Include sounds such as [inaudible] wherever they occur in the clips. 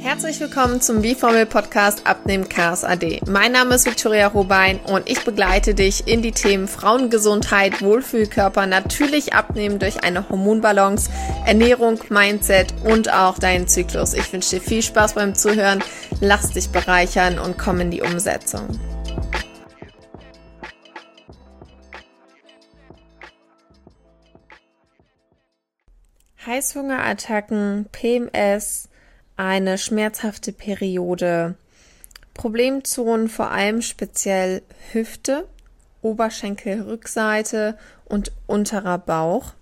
Herzlich willkommen zum B-Formel Podcast Abnehmen Chaos AD. Mein Name ist Victoria Robein und ich begleite dich in die Themen Frauengesundheit, Wohlfühlkörper, natürlich abnehmen durch eine Hormonbalance, Ernährung, Mindset und auch deinen Zyklus. Ich wünsche dir viel Spaß beim Zuhören, lass dich bereichern und komm in die Umsetzung. Heißhungerattacken, PMS, eine schmerzhafte Periode, Problemzonen vor allem speziell Hüfte, Oberschenkelrückseite und unterer Bauch.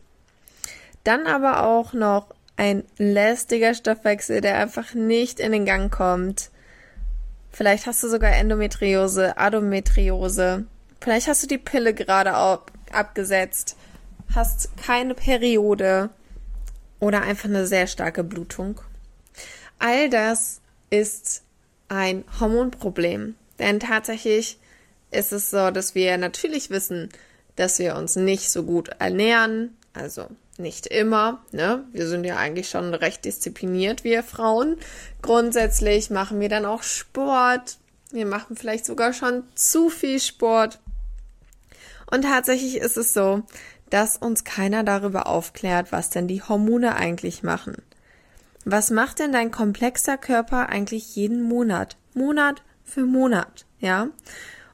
Dann aber auch noch ein lästiger Stoffwechsel, der einfach nicht in den Gang kommt. Vielleicht hast du sogar Endometriose, Adometriose. Vielleicht hast du die Pille gerade ab abgesetzt, hast keine Periode oder einfach eine sehr starke Blutung. All das ist ein Hormonproblem. Denn tatsächlich ist es so, dass wir natürlich wissen, dass wir uns nicht so gut ernähren. Also nicht immer. Ne? Wir sind ja eigentlich schon recht diszipliniert, wir Frauen. Grundsätzlich machen wir dann auch Sport. Wir machen vielleicht sogar schon zu viel Sport. Und tatsächlich ist es so, dass uns keiner darüber aufklärt, was denn die Hormone eigentlich machen. Was macht denn dein komplexer Körper eigentlich jeden Monat? Monat für Monat, ja?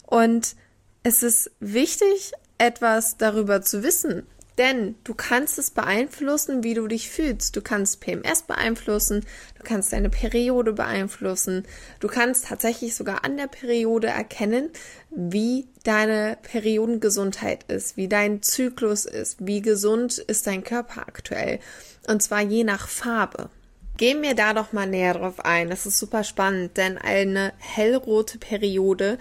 Und es ist wichtig, etwas darüber zu wissen, denn du kannst es beeinflussen, wie du dich fühlst. Du kannst PMS beeinflussen, du kannst deine Periode beeinflussen, du kannst tatsächlich sogar an der Periode erkennen, wie deine Periodengesundheit ist, wie dein Zyklus ist, wie gesund ist dein Körper aktuell. Und zwar je nach Farbe. Gehen wir da doch mal näher drauf ein. Das ist super spannend, denn eine hellrote Periode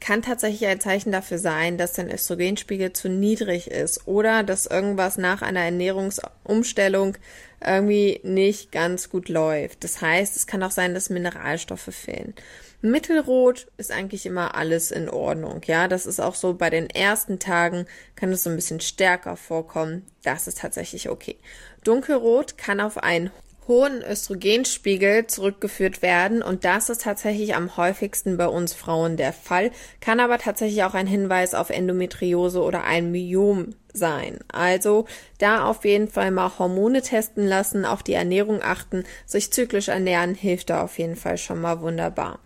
kann tatsächlich ein Zeichen dafür sein, dass dein Östrogenspiegel zu niedrig ist oder dass irgendwas nach einer Ernährungsumstellung irgendwie nicht ganz gut läuft. Das heißt, es kann auch sein, dass Mineralstoffe fehlen. Mittelrot ist eigentlich immer alles in Ordnung. Ja, das ist auch so bei den ersten Tagen kann es so ein bisschen stärker vorkommen. Das ist tatsächlich okay. Dunkelrot kann auf einen hohen Östrogenspiegel zurückgeführt werden und das ist tatsächlich am häufigsten bei uns Frauen der Fall, kann aber tatsächlich auch ein Hinweis auf Endometriose oder ein Myom sein. Also da auf jeden Fall mal Hormone testen lassen, auf die Ernährung achten, sich zyklisch ernähren hilft da auf jeden Fall schon mal wunderbar.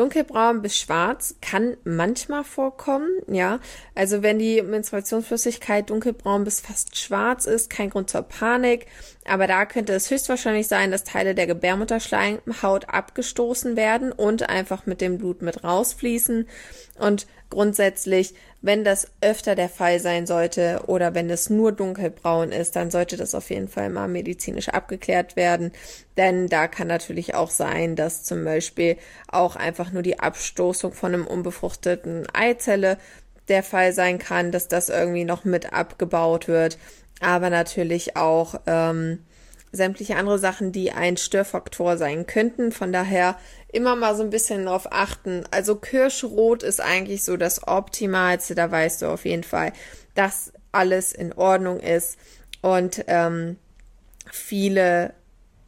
Dunkelbraun bis schwarz kann manchmal vorkommen, ja. Also wenn die Menstruationsflüssigkeit dunkelbraun bis fast schwarz ist, kein Grund zur Panik. Aber da könnte es höchstwahrscheinlich sein, dass Teile der Gebärmutterschleimhaut abgestoßen werden und einfach mit dem Blut mit rausfließen. Und grundsätzlich, wenn das öfter der Fall sein sollte oder wenn es nur dunkelbraun ist, dann sollte das auf jeden Fall mal medizinisch abgeklärt werden. Denn da kann natürlich auch sein, dass zum Beispiel auch einfach nur die Abstoßung von einem unbefruchteten Eizelle der Fall sein kann, dass das irgendwie noch mit abgebaut wird aber natürlich auch ähm, sämtliche andere Sachen, die ein Störfaktor sein könnten. Von daher immer mal so ein bisschen darauf achten. Also Kirschrot ist eigentlich so das Optimalste. Da weißt du auf jeden Fall, dass alles in Ordnung ist. Und ähm, viele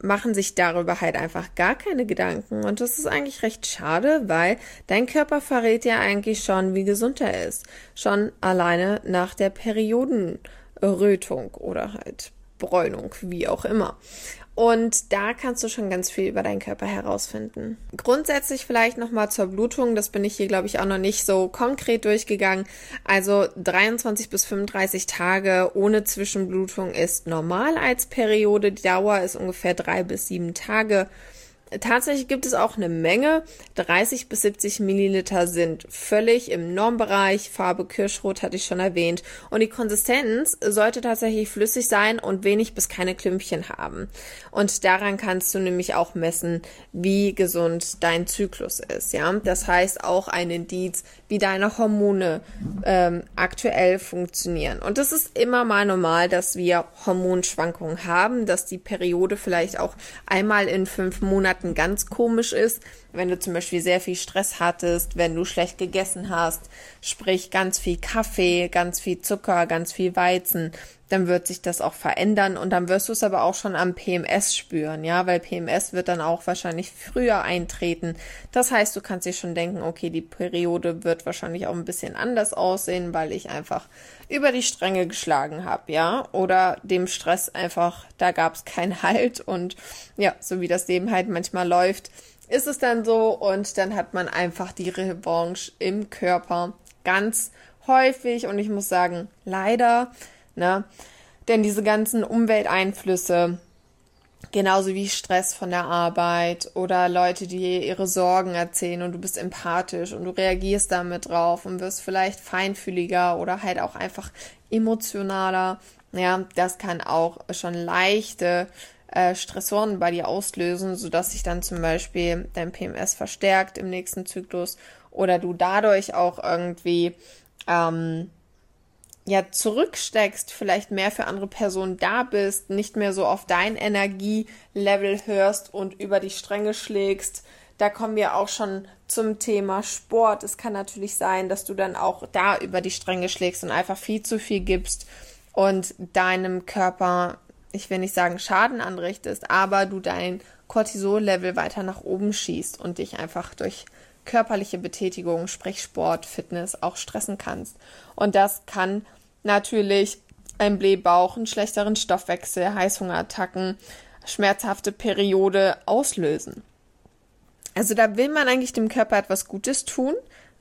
machen sich darüber halt einfach gar keine Gedanken. Und das ist eigentlich recht schade, weil dein Körper verrät ja eigentlich schon, wie gesund er ist. Schon alleine nach der Perioden. Rötung oder halt Bräunung, wie auch immer. Und da kannst du schon ganz viel über deinen Körper herausfinden. Grundsätzlich vielleicht nochmal zur Blutung. Das bin ich hier, glaube ich, auch noch nicht so konkret durchgegangen. Also 23 bis 35 Tage ohne Zwischenblutung ist normal als Periode. Die Dauer ist ungefähr drei bis sieben Tage. Tatsächlich gibt es auch eine Menge. 30 bis 70 Milliliter sind völlig im Normbereich. Farbe Kirschrot hatte ich schon erwähnt. Und die Konsistenz sollte tatsächlich flüssig sein und wenig bis keine Klümpchen haben. Und daran kannst du nämlich auch messen, wie gesund dein Zyklus ist. Ja, das heißt auch ein Indiz, wie deine Hormone ähm, aktuell funktionieren. Und das ist immer mal normal, dass wir Hormonschwankungen haben, dass die Periode vielleicht auch einmal in fünf Monaten Monaten ganz komisch ist, wenn du zum Beispiel sehr viel Stress hattest, wenn du schlecht gegessen hast, sprich ganz viel Kaffee, ganz viel Zucker, ganz viel Weizen, dann wird sich das auch verändern und dann wirst du es aber auch schon am PMS spüren, ja, weil PMS wird dann auch wahrscheinlich früher eintreten. Das heißt, du kannst dir schon denken, okay, die Periode wird wahrscheinlich auch ein bisschen anders aussehen, weil ich einfach über die Stränge geschlagen habe, ja, oder dem Stress einfach, da gab es keinen [laughs] Halt. Und ja, so wie das Leben halt manchmal läuft, ist es dann so. Und dann hat man einfach die Revanche im Körper ganz häufig. Und ich muss sagen, leider, ne, denn diese ganzen Umwelteinflüsse, genauso wie Stress von der Arbeit oder Leute, die ihre Sorgen erzählen und du bist empathisch und du reagierst damit drauf und wirst vielleicht feinfühliger oder halt auch einfach emotionaler. Ja, das kann auch schon leichte äh, Stressoren bei dir auslösen, sodass sich dann zum Beispiel dein PMS verstärkt im nächsten Zyklus oder du dadurch auch irgendwie ähm, ja zurücksteckst, vielleicht mehr für andere Personen da bist, nicht mehr so auf dein Energielevel hörst und über die Stränge schlägst. Da kommen wir auch schon zum Thema Sport. Es kann natürlich sein, dass du dann auch da über die Stränge schlägst und einfach viel zu viel gibst und deinem Körper ich will nicht sagen Schaden anrichtest, aber du dein Cortisol-Level weiter nach oben schießt und dich einfach durch körperliche Betätigung, sprich Sport, Fitness, auch stressen kannst. Und das kann natürlich ein Blähbauch, einen schlechteren Stoffwechsel, Heißhungerattacken, schmerzhafte Periode auslösen. Also da will man eigentlich dem Körper etwas Gutes tun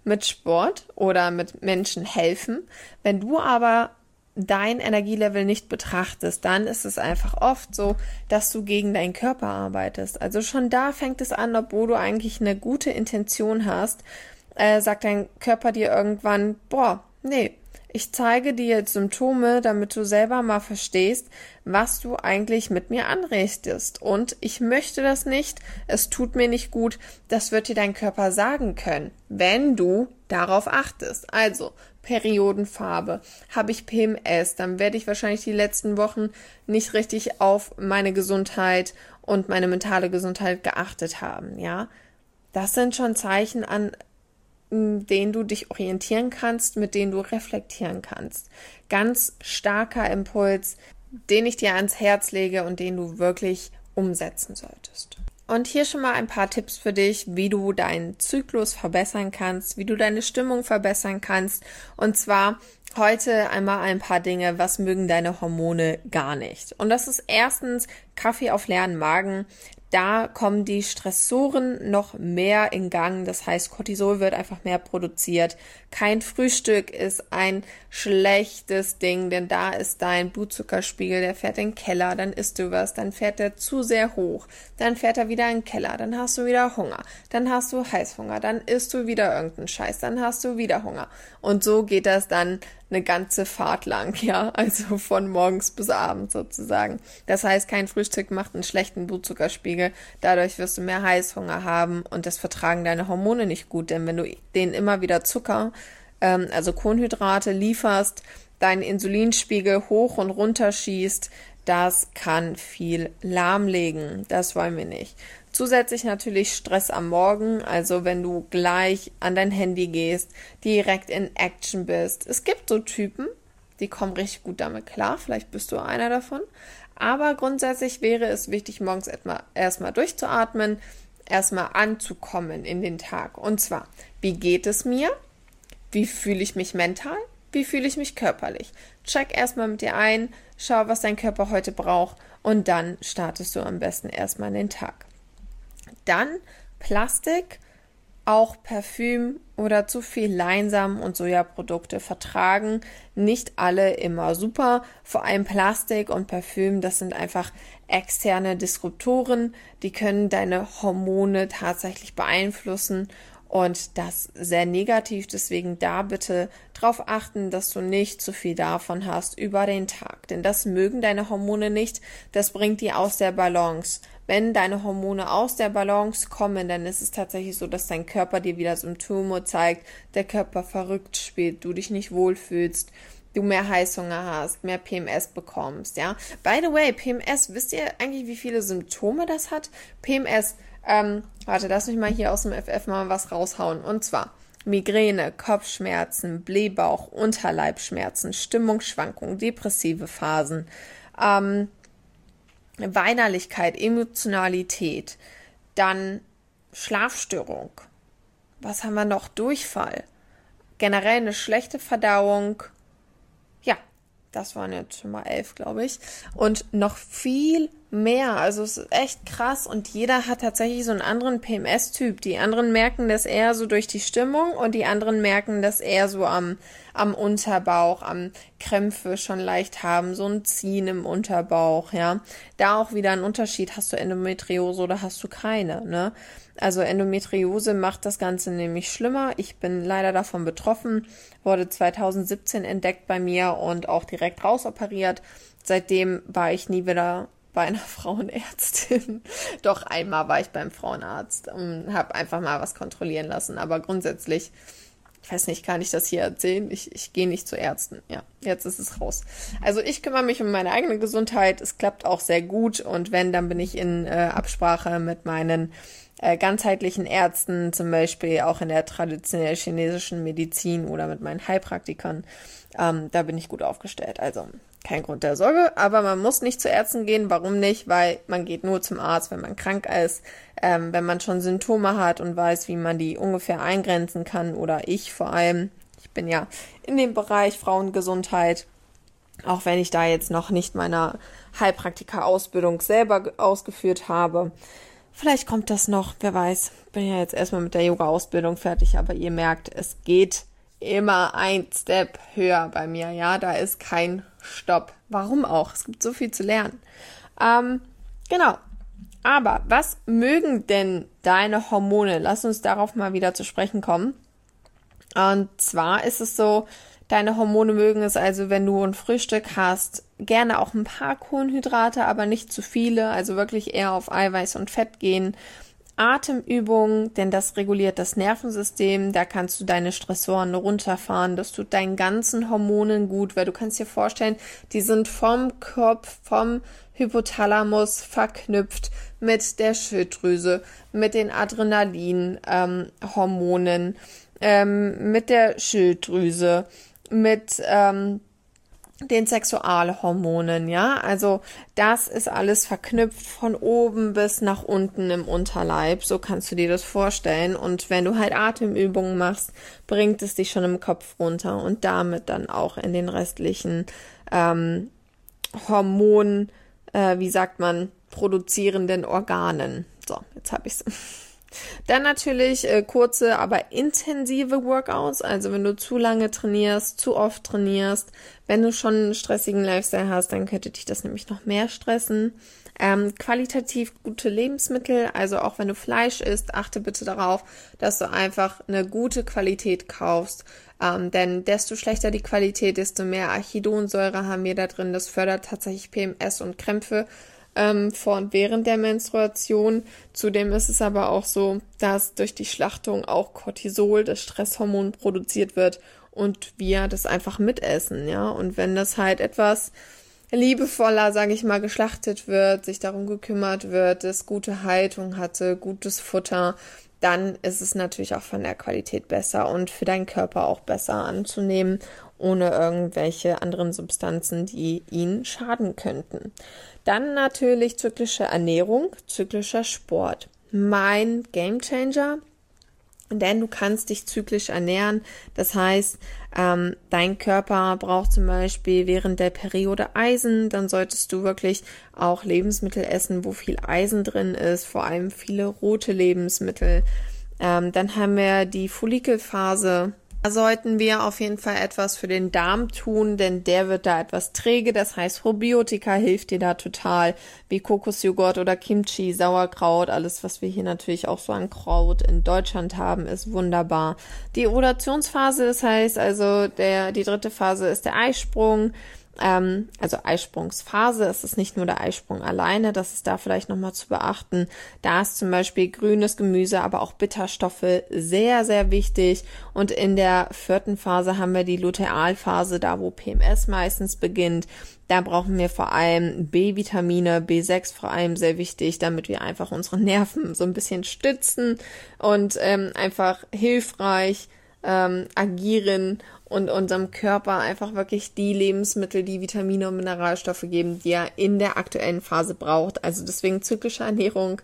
mit Sport oder mit Menschen helfen. Wenn du aber dein Energielevel nicht betrachtest, dann ist es einfach oft so, dass du gegen deinen Körper arbeitest. Also schon da fängt es an, obwohl du eigentlich eine gute Intention hast, äh, sagt dein Körper dir irgendwann, boah, nee, ich zeige dir jetzt Symptome, damit du selber mal verstehst, was du eigentlich mit mir anrichtest. Und ich möchte das nicht, es tut mir nicht gut, das wird dir dein Körper sagen können, wenn du darauf achtest. Also, Periodenfarbe, habe ich PMS, dann werde ich wahrscheinlich die letzten Wochen nicht richtig auf meine Gesundheit und meine mentale Gesundheit geachtet haben, ja. Das sind schon Zeichen an denen du dich orientieren kannst, mit denen du reflektieren kannst. Ganz starker Impuls, den ich dir ans Herz lege und den du wirklich umsetzen solltest. Und hier schon mal ein paar Tipps für dich, wie du deinen Zyklus verbessern kannst, wie du deine Stimmung verbessern kannst. Und zwar heute einmal ein paar Dinge, was mögen deine Hormone gar nicht. Und das ist erstens Kaffee auf leeren Magen da kommen die Stressoren noch mehr in Gang. Das heißt, Cortisol wird einfach mehr produziert. Kein Frühstück ist ein schlechtes Ding, denn da ist dein Blutzuckerspiegel, der fährt in den Keller, dann isst du was, dann fährt er zu sehr hoch, dann fährt er wieder in den Keller, dann hast du wieder Hunger, dann hast du Heißhunger, dann isst du wieder irgendeinen Scheiß, dann hast du wieder Hunger. Und so geht das dann eine ganze Fahrt lang, [laughs] ja, also von morgens bis abends sozusagen. Das heißt, kein Frühstück macht einen schlechten Blutzuckerspiegel, dadurch wirst du mehr Heißhunger haben und das vertragen deine Hormone nicht gut, denn wenn du denen immer wieder Zucker, ähm, also Kohlenhydrate lieferst, deinen Insulinspiegel hoch und runter schießt, das kann viel lahmlegen. Das wollen wir nicht. Zusätzlich natürlich Stress am Morgen, also wenn du gleich an dein Handy gehst, direkt in Action bist. Es gibt so Typen, die kommen richtig gut damit klar, vielleicht bist du einer davon. Aber grundsätzlich wäre es wichtig, morgens erstmal durchzuatmen, erstmal anzukommen in den Tag. Und zwar, wie geht es mir? Wie fühle ich mich mental? Wie fühle ich mich körperlich? Check erstmal mit dir ein, schau, was dein Körper heute braucht und dann startest du am besten erstmal in den Tag. Dann Plastik, auch Parfüm oder zu viel Leinsamen und Sojaprodukte vertragen nicht alle immer super. Vor allem Plastik und Parfüm, das sind einfach externe Disruptoren, die können deine Hormone tatsächlich beeinflussen und das sehr negativ. Deswegen da bitte darauf achten, dass du nicht zu viel davon hast über den Tag. Denn das mögen deine Hormone nicht. Das bringt die aus der Balance. Wenn deine Hormone aus der Balance kommen, dann ist es tatsächlich so, dass dein Körper dir wieder Symptome zeigt, der Körper verrückt spielt, du dich nicht wohlfühlst, du mehr Heißhunger hast, mehr PMS bekommst, ja. By the way, PMS, wisst ihr eigentlich, wie viele Symptome das hat? PMS ähm, warte, lass mich mal hier aus dem FF mal was raushauen. Und zwar Migräne, Kopfschmerzen, Blähbauch, Unterleibschmerzen, Stimmungsschwankungen, depressive Phasen, ähm, Weinerlichkeit, Emotionalität, dann Schlafstörung. Was haben wir noch? Durchfall. Generell eine schlechte Verdauung. Ja, das waren jetzt schon mal elf, glaube ich. Und noch viel mehr. Also es ist echt krass und jeder hat tatsächlich so einen anderen PMS-Typ. Die anderen merken das eher so durch die Stimmung und die anderen merken das eher so am, am Unterbauch, am Krämpfe schon leicht haben, so ein Ziehen im Unterbauch, ja. Da auch wieder ein Unterschied. Hast du Endometriose oder hast du keine, ne? Also Endometriose macht das Ganze nämlich schlimmer. Ich bin leider davon betroffen, wurde 2017 entdeckt bei mir und auch direkt rausoperiert. Seitdem war ich nie wieder bei einer [laughs] Frauenärztin. Doch einmal war ich beim Frauenarzt und habe einfach mal was kontrollieren lassen. Aber grundsätzlich, ich weiß nicht, kann ich das hier erzählen? Ich, ich gehe nicht zu Ärzten. Ja, jetzt ist es raus. Also ich kümmere mich um meine eigene Gesundheit. Es klappt auch sehr gut. Und wenn, dann bin ich in äh, Absprache mit meinen äh, ganzheitlichen Ärzten, zum Beispiel auch in der traditionell chinesischen Medizin oder mit meinen Heilpraktikern. Ähm, da bin ich gut aufgestellt. Also kein Grund der Sorge, aber man muss nicht zu Ärzten gehen. Warum nicht? Weil man geht nur zum Arzt, wenn man krank ist, ähm, wenn man schon Symptome hat und weiß, wie man die ungefähr eingrenzen kann. Oder ich vor allem. Ich bin ja in dem Bereich Frauengesundheit. Auch wenn ich da jetzt noch nicht meiner Heilpraktiker-Ausbildung selber ausgeführt habe. Vielleicht kommt das noch, wer weiß. Bin ja jetzt erstmal mit der Yoga-Ausbildung fertig, aber ihr merkt, es geht immer ein Step höher bei mir. Ja, da ist kein Stopp. Warum auch? Es gibt so viel zu lernen. Ähm, genau. Aber was mögen denn deine Hormone? Lass uns darauf mal wieder zu sprechen kommen. Und zwar ist es so, deine Hormone mögen es also, wenn du ein Frühstück hast, gerne auch ein paar Kohlenhydrate, aber nicht zu viele, also wirklich eher auf Eiweiß und Fett gehen. Atemübungen, denn das reguliert das Nervensystem, da kannst du deine Stressoren runterfahren, das tut deinen ganzen Hormonen gut, weil du kannst dir vorstellen, die sind vom Kopf, vom Hypothalamus verknüpft mit der Schilddrüse, mit den Adrenalin-Hormonen, ähm, ähm, mit der Schilddrüse, mit ähm, den Sexualhormonen, ja. Also das ist alles verknüpft von oben bis nach unten im Unterleib. So kannst du dir das vorstellen. Und wenn du halt Atemübungen machst, bringt es dich schon im Kopf runter und damit dann auch in den restlichen ähm, Hormon, äh, wie sagt man, produzierenden Organen. So, jetzt habe ich's. Dann natürlich äh, kurze, aber intensive Workouts. Also wenn du zu lange trainierst, zu oft trainierst, wenn du schon einen stressigen Lifestyle hast, dann könnte dich das nämlich noch mehr stressen. Ähm, qualitativ gute Lebensmittel, also auch wenn du Fleisch isst, achte bitte darauf, dass du einfach eine gute Qualität kaufst. Ähm, denn desto schlechter die Qualität, desto mehr Archidonsäure haben wir da drin. Das fördert tatsächlich PMS und Krämpfe ähm, vor und während der Menstruation. Zudem ist es aber auch so, dass durch die Schlachtung auch Cortisol, das Stresshormon, produziert wird und wir das einfach mitessen, ja. Und wenn das halt etwas liebevoller, sage ich mal, geschlachtet wird, sich darum gekümmert wird, es gute Haltung hatte, gutes Futter, dann ist es natürlich auch von der Qualität besser und für deinen Körper auch besser anzunehmen, ohne irgendwelche anderen Substanzen, die ihn schaden könnten. Dann natürlich zyklische Ernährung, zyklischer Sport. Mein Gamechanger, denn du kannst dich zyklisch ernähren. Das heißt, ähm, dein Körper braucht zum Beispiel während der Periode Eisen. Dann solltest du wirklich auch Lebensmittel essen, wo viel Eisen drin ist, vor allem viele rote Lebensmittel. Ähm, dann haben wir die Follikelphase. Da sollten wir auf jeden Fall etwas für den Darm tun, denn der wird da etwas träge. Das heißt, Probiotika hilft dir da total, wie Kokosjoghurt oder Kimchi, Sauerkraut, alles, was wir hier natürlich auch so an Kraut in Deutschland haben, ist wunderbar. Die Ovulationsphase, das heißt also, der, die dritte Phase ist der Eisprung ähm, also Eisprungsphase. Es ist nicht nur der Eisprung alleine, das ist da vielleicht nochmal zu beachten. Da ist zum Beispiel grünes Gemüse, aber auch Bitterstoffe sehr, sehr wichtig. Und in der vierten Phase haben wir die Lutealphase, da wo PMS meistens beginnt. Da brauchen wir vor allem B-Vitamine, B6 vor allem sehr wichtig, damit wir einfach unsere [laughs] Nerven so ein bisschen stützen und ähm, einfach hilfreich ähm, agieren und unserem Körper einfach wirklich die Lebensmittel, die Vitamine und Mineralstoffe geben, die er in der aktuellen Phase braucht. Also deswegen zyklische Ernährung.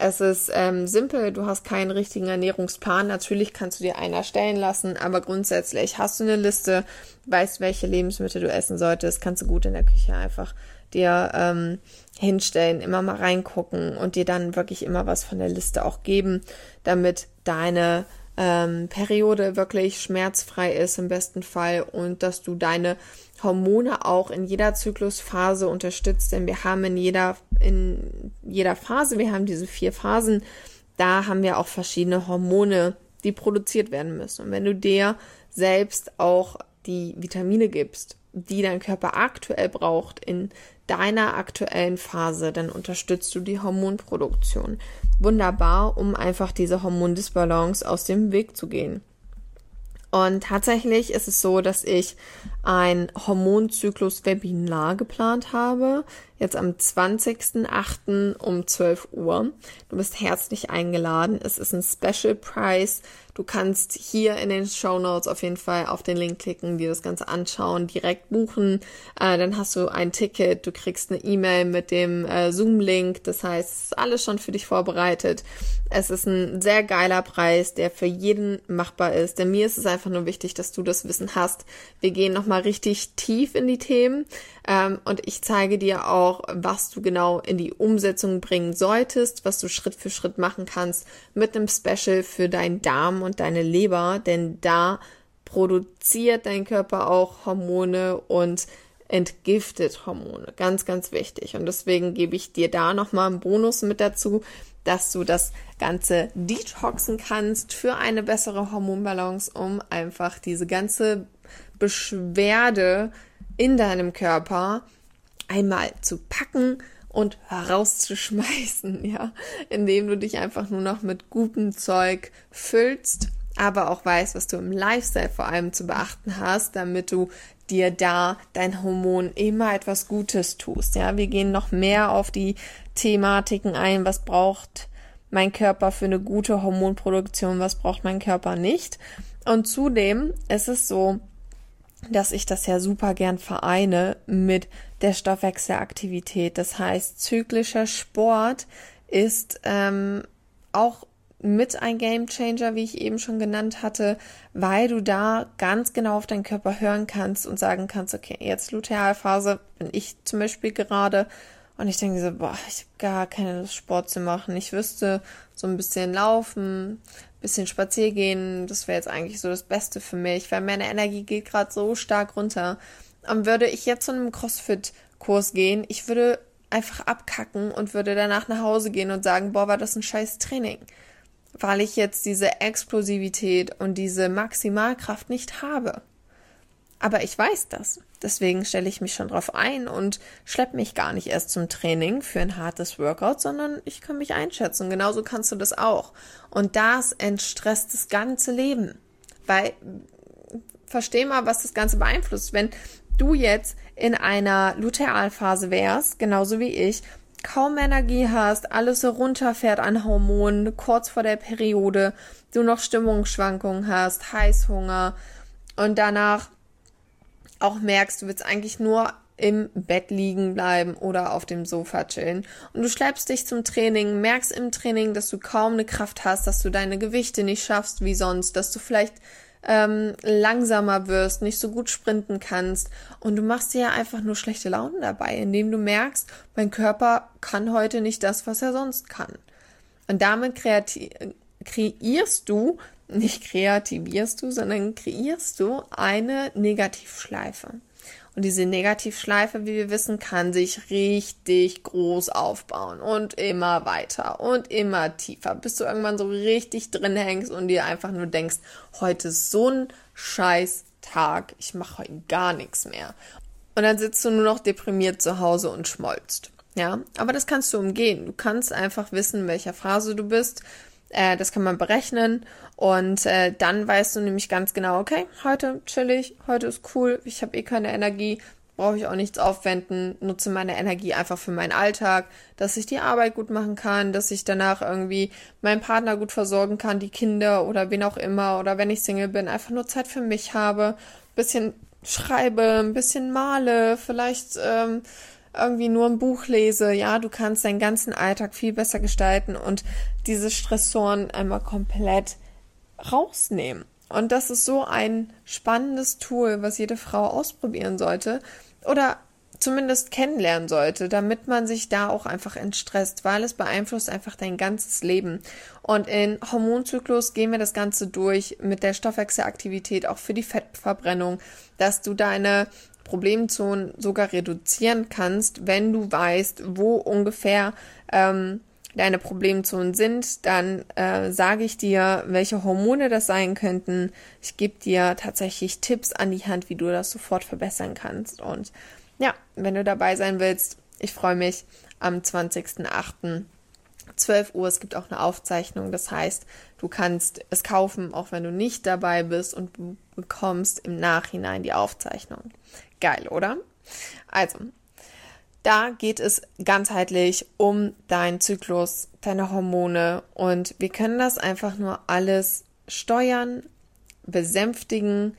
Es ist ähm, simpel, du hast keinen richtigen Ernährungsplan. Natürlich kannst du dir einen erstellen lassen, aber grundsätzlich hast du eine Liste, weißt, welche Lebensmittel du essen solltest, kannst du gut in der Küche einfach dir ähm, hinstellen, immer mal reingucken und dir dann wirklich immer was von der Liste auch geben, damit deine ähm, Periode wirklich schmerzfrei ist im besten Fall und dass du deine Hormone auch in jeder Zyklusphase unterstützt, denn wir haben in jeder, in jeder Phase, wir haben diese vier Phasen, da haben wir auch verschiedene Hormone, die produziert werden müssen. Und wenn du dir selbst auch die Vitamine gibst, die dein Körper aktuell braucht in deiner aktuellen Phase, dann unterstützt du die Hormonproduktion wunderbar, um einfach diese Hormondisbalance aus dem Weg zu gehen. Und tatsächlich ist es so, dass ich ein Hormonzyklus-Webinar geplant habe, jetzt am 20.08. um 12 Uhr. Du bist herzlich eingeladen. Es ist ein Special Price Du kannst hier in den Show Notes auf jeden Fall auf den Link klicken, dir das Ganze anschauen, direkt buchen. Äh, dann hast du ein Ticket, du kriegst eine E-Mail mit dem äh, Zoom-Link. Das heißt, alles schon für dich vorbereitet. Es ist ein sehr geiler Preis, der für jeden machbar ist. Denn mir ist es einfach nur wichtig, dass du das Wissen hast. Wir gehen nochmal richtig tief in die Themen. Ähm, und ich zeige dir auch, was du genau in die Umsetzung bringen solltest, was du Schritt für Schritt machen kannst mit einem Special für deinen Darm und deine Leber, denn da produziert dein Körper auch Hormone und entgiftet Hormone. Ganz, ganz wichtig. Und deswegen gebe ich dir da nochmal einen Bonus mit dazu, dass du das Ganze detoxen kannst für eine bessere Hormonbalance, um einfach diese ganze Beschwerde in deinem Körper einmal zu packen und herauszuschmeißen, [laughs] ja, indem du dich einfach nur noch mit gutem Zeug füllst, aber auch weißt, was du im Lifestyle vor allem zu beachten hast, damit du dir da dein Hormon immer etwas Gutes tust. Ja, wir gehen noch mehr auf die Thematiken ein, was braucht mein Körper für eine gute Hormonproduktion, was braucht mein Körper nicht. Und zudem ist es so, dass ich das ja super gern vereine mit der Stoffwechselaktivität. Das heißt, zyklischer Sport ist ähm, auch mit ein Game Changer, wie ich eben schon genannt hatte, weil du da ganz genau auf deinen Körper hören kannst und sagen kannst, okay, jetzt Lutealphase bin ich zum Beispiel gerade und ich denke so, boah, ich habe gar keine Lust, Sport zu machen. Ich wüsste so ein bisschen laufen, bisschen spazieren gehen, das wäre jetzt eigentlich so das Beste für mich, weil meine Energie geht gerade so stark runter. Und würde ich jetzt zu einem CrossFit-Kurs gehen, ich würde einfach abkacken und würde danach nach Hause gehen und sagen, boah, war das ein scheiß Training. Weil ich jetzt diese Explosivität und diese Maximalkraft nicht habe. Aber ich weiß das. Deswegen stelle ich mich schon drauf ein und schleppe mich gar nicht erst zum Training für ein hartes Workout, sondern ich kann mich einschätzen. Genauso kannst du das auch. Und das entstresst das ganze Leben. Weil, versteh mal, was das Ganze beeinflusst. Wenn du jetzt in einer Lutealphase wärst, genauso wie ich, kaum Energie hast, alles so runterfährt an Hormonen, kurz vor der Periode, du noch Stimmungsschwankungen hast, Heißhunger und danach auch merkst, du willst eigentlich nur im Bett liegen bleiben oder auf dem Sofa chillen. Und du schleppst dich zum Training, merkst im Training, dass du kaum eine Kraft hast, dass du deine Gewichte nicht schaffst wie sonst, dass du vielleicht ähm, langsamer wirst, nicht so gut sprinten kannst. Und du machst dir ja einfach nur schlechte Laune dabei, indem du merkst, mein Körper kann heute nicht das, was er sonst kann. Und damit kreierst du nicht kreativierst du, sondern kreierst du eine Negativschleife. Und diese Negativschleife, wie wir wissen, kann sich richtig groß aufbauen und immer weiter und immer tiefer, bis du irgendwann so richtig drin hängst und dir einfach nur denkst, heute ist so ein scheiß Tag, ich mache heute gar nichts mehr. Und dann sitzt du nur noch deprimiert zu Hause und schmolzt. Ja, aber das kannst du umgehen. Du kannst einfach wissen, in welcher Phase du bist äh, das kann man berechnen. Und äh, dann weißt du nämlich ganz genau, okay, heute chill ich, heute ist cool, ich habe eh keine Energie, brauche ich auch nichts aufwenden, nutze meine Energie einfach für meinen Alltag, dass ich die Arbeit gut machen kann, dass ich danach irgendwie meinen Partner gut versorgen kann, die Kinder oder wen auch immer oder wenn ich Single bin, einfach nur Zeit für mich habe, bisschen schreibe, ein bisschen male, vielleicht ähm, irgendwie nur ein Buch lese, ja, du kannst deinen ganzen Alltag viel besser gestalten und diese Stressoren einmal komplett rausnehmen. Und das ist so ein spannendes Tool, was jede Frau ausprobieren sollte oder zumindest kennenlernen sollte, damit man sich da auch einfach entstresst, weil es beeinflusst einfach dein ganzes Leben. Und in Hormonzyklus gehen wir das Ganze durch mit der Stoffwechselaktivität, auch für die Fettverbrennung, dass du deine Problemzonen sogar reduzieren kannst, wenn du weißt, wo ungefähr ähm, deine Problemzonen sind, dann äh, sage ich dir, welche Hormone das sein könnten. Ich gebe dir tatsächlich Tipps an die Hand, wie du das sofort verbessern kannst. Und ja, wenn du dabei sein willst, ich freue mich am 20.08. 12 Uhr. Es gibt auch eine Aufzeichnung. Das heißt, du kannst es kaufen, auch wenn du nicht dabei bist und bekommst im Nachhinein die Aufzeichnung. Geil, oder? Also, da geht es ganzheitlich um deinen Zyklus, deine Hormone und wir können das einfach nur alles steuern, besänftigen,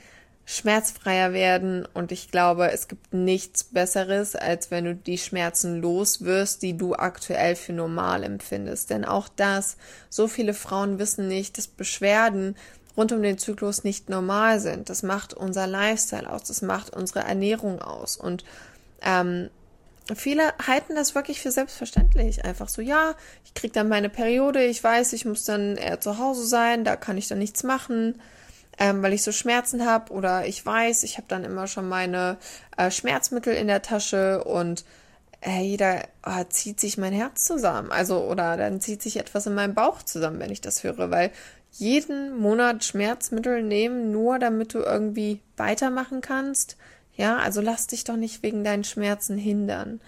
schmerzfreier werden und ich glaube, es gibt nichts Besseres, als wenn du die Schmerzen los wirst, die du aktuell für normal empfindest. Denn auch das, so viele Frauen wissen nicht, dass Beschwerden rund um den Zyklus nicht normal sind. Das macht unser Lifestyle aus, das macht unsere Ernährung aus und ähm, viele halten das wirklich für selbstverständlich. Einfach so, ja, ich krieg dann meine Periode, ich weiß, ich muss dann eher zu Hause sein, da kann ich dann nichts machen, ähm, weil ich so Schmerzen habe. Oder ich weiß, ich habe dann immer schon meine äh, Schmerzmittel in der Tasche und hey, da oh, zieht sich mein Herz zusammen. Also, oder dann zieht sich etwas in meinem Bauch zusammen, wenn ich das höre, weil jeden Monat Schmerzmittel nehmen, nur damit du irgendwie weitermachen kannst, ja, also lass dich doch nicht wegen deinen Schmerzen hindern.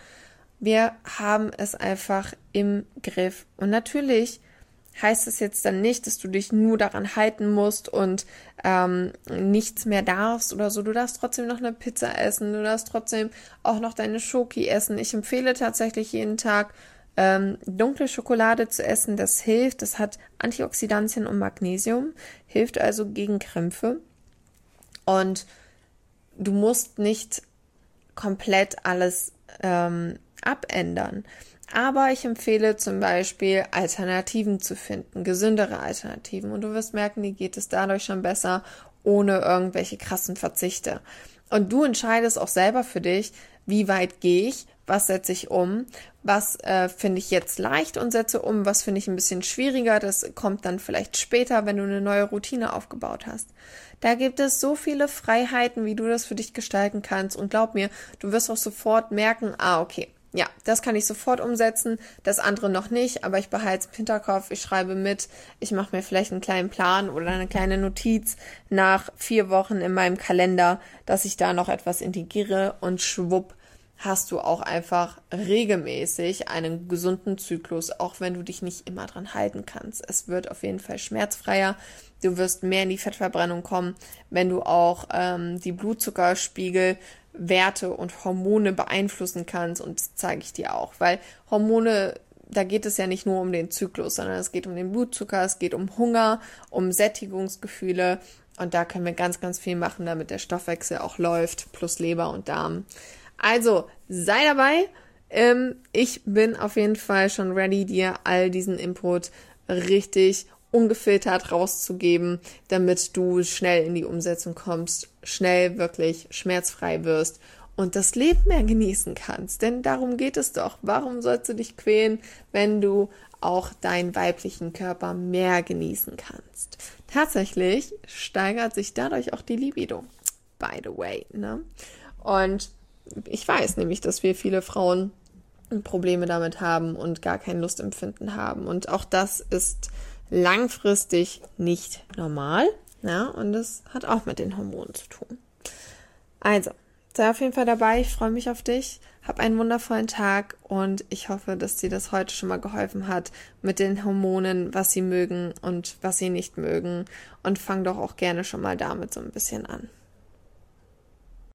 Wir haben es einfach im Griff. Und natürlich heißt es jetzt dann nicht, dass du dich nur daran halten musst und ähm, nichts mehr darfst oder so. Du darfst trotzdem noch eine Pizza essen, du darfst trotzdem auch noch deine Schoki essen. Ich empfehle tatsächlich jeden Tag ähm, dunkle Schokolade zu essen. Das hilft. Das hat Antioxidantien und Magnesium, hilft also gegen Krämpfe. Und du musst nicht komplett alles ähm, abändern. Aber ich empfehle zum Beispiel Alternativen zu finden, gesündere Alternativen. Und du wirst merken, dir geht es dadurch schon besser, ohne irgendwelche krassen Verzichte. Und du entscheidest auch selber für dich, wie weit gehe ich, was setze ich um, was äh, finde ich jetzt leicht und setze um, was finde ich ein bisschen schwieriger. Das kommt dann vielleicht später, wenn du eine neue Routine aufgebaut hast. Da gibt es so viele Freiheiten, wie du das für dich gestalten kannst. Und glaub mir, du wirst auch sofort merken, ah, okay, ja, das kann ich sofort umsetzen, das andere noch nicht, aber ich behalte es im Hinterkopf, ich schreibe mit, ich mache mir vielleicht einen kleinen Plan oder eine kleine Notiz nach vier Wochen in meinem Kalender, dass ich da noch etwas integriere und schwupp hast du auch einfach regelmäßig einen gesunden Zyklus, auch wenn du dich nicht immer dran halten kannst. Es wird auf jeden Fall schmerzfreier. Du wirst mehr in die Fettverbrennung kommen, wenn du auch ähm, die Blutzuckerspiegel Werte und Hormone beeinflussen kannst. Und das zeige ich dir auch, weil Hormone da geht es ja nicht nur um den Zyklus, sondern es geht um den Blutzucker, es geht um Hunger, um Sättigungsgefühle und da können wir ganz, ganz viel machen, damit der Stoffwechsel auch läuft, plus Leber und Darm. Also sei dabei. Ähm, ich bin auf jeden Fall schon ready, dir all diesen Input richtig ungefiltert rauszugeben, damit du schnell in die Umsetzung kommst, schnell wirklich schmerzfrei wirst und das Leben mehr genießen kannst. Denn darum geht es doch. Warum sollst du dich quälen, wenn du auch deinen weiblichen Körper mehr genießen kannst? Tatsächlich steigert sich dadurch auch die Libido. By the way, ne? Und ich weiß nämlich, dass wir viele Frauen Probleme damit haben und gar kein Lustempfinden haben. Und auch das ist langfristig nicht normal. Ja, und das hat auch mit den Hormonen zu tun. Also, sei auf jeden Fall dabei. Ich freue mich auf dich. Hab einen wundervollen Tag und ich hoffe, dass dir das heute schon mal geholfen hat mit den Hormonen, was sie mögen und was sie nicht mögen. Und fang doch auch gerne schon mal damit so ein bisschen an.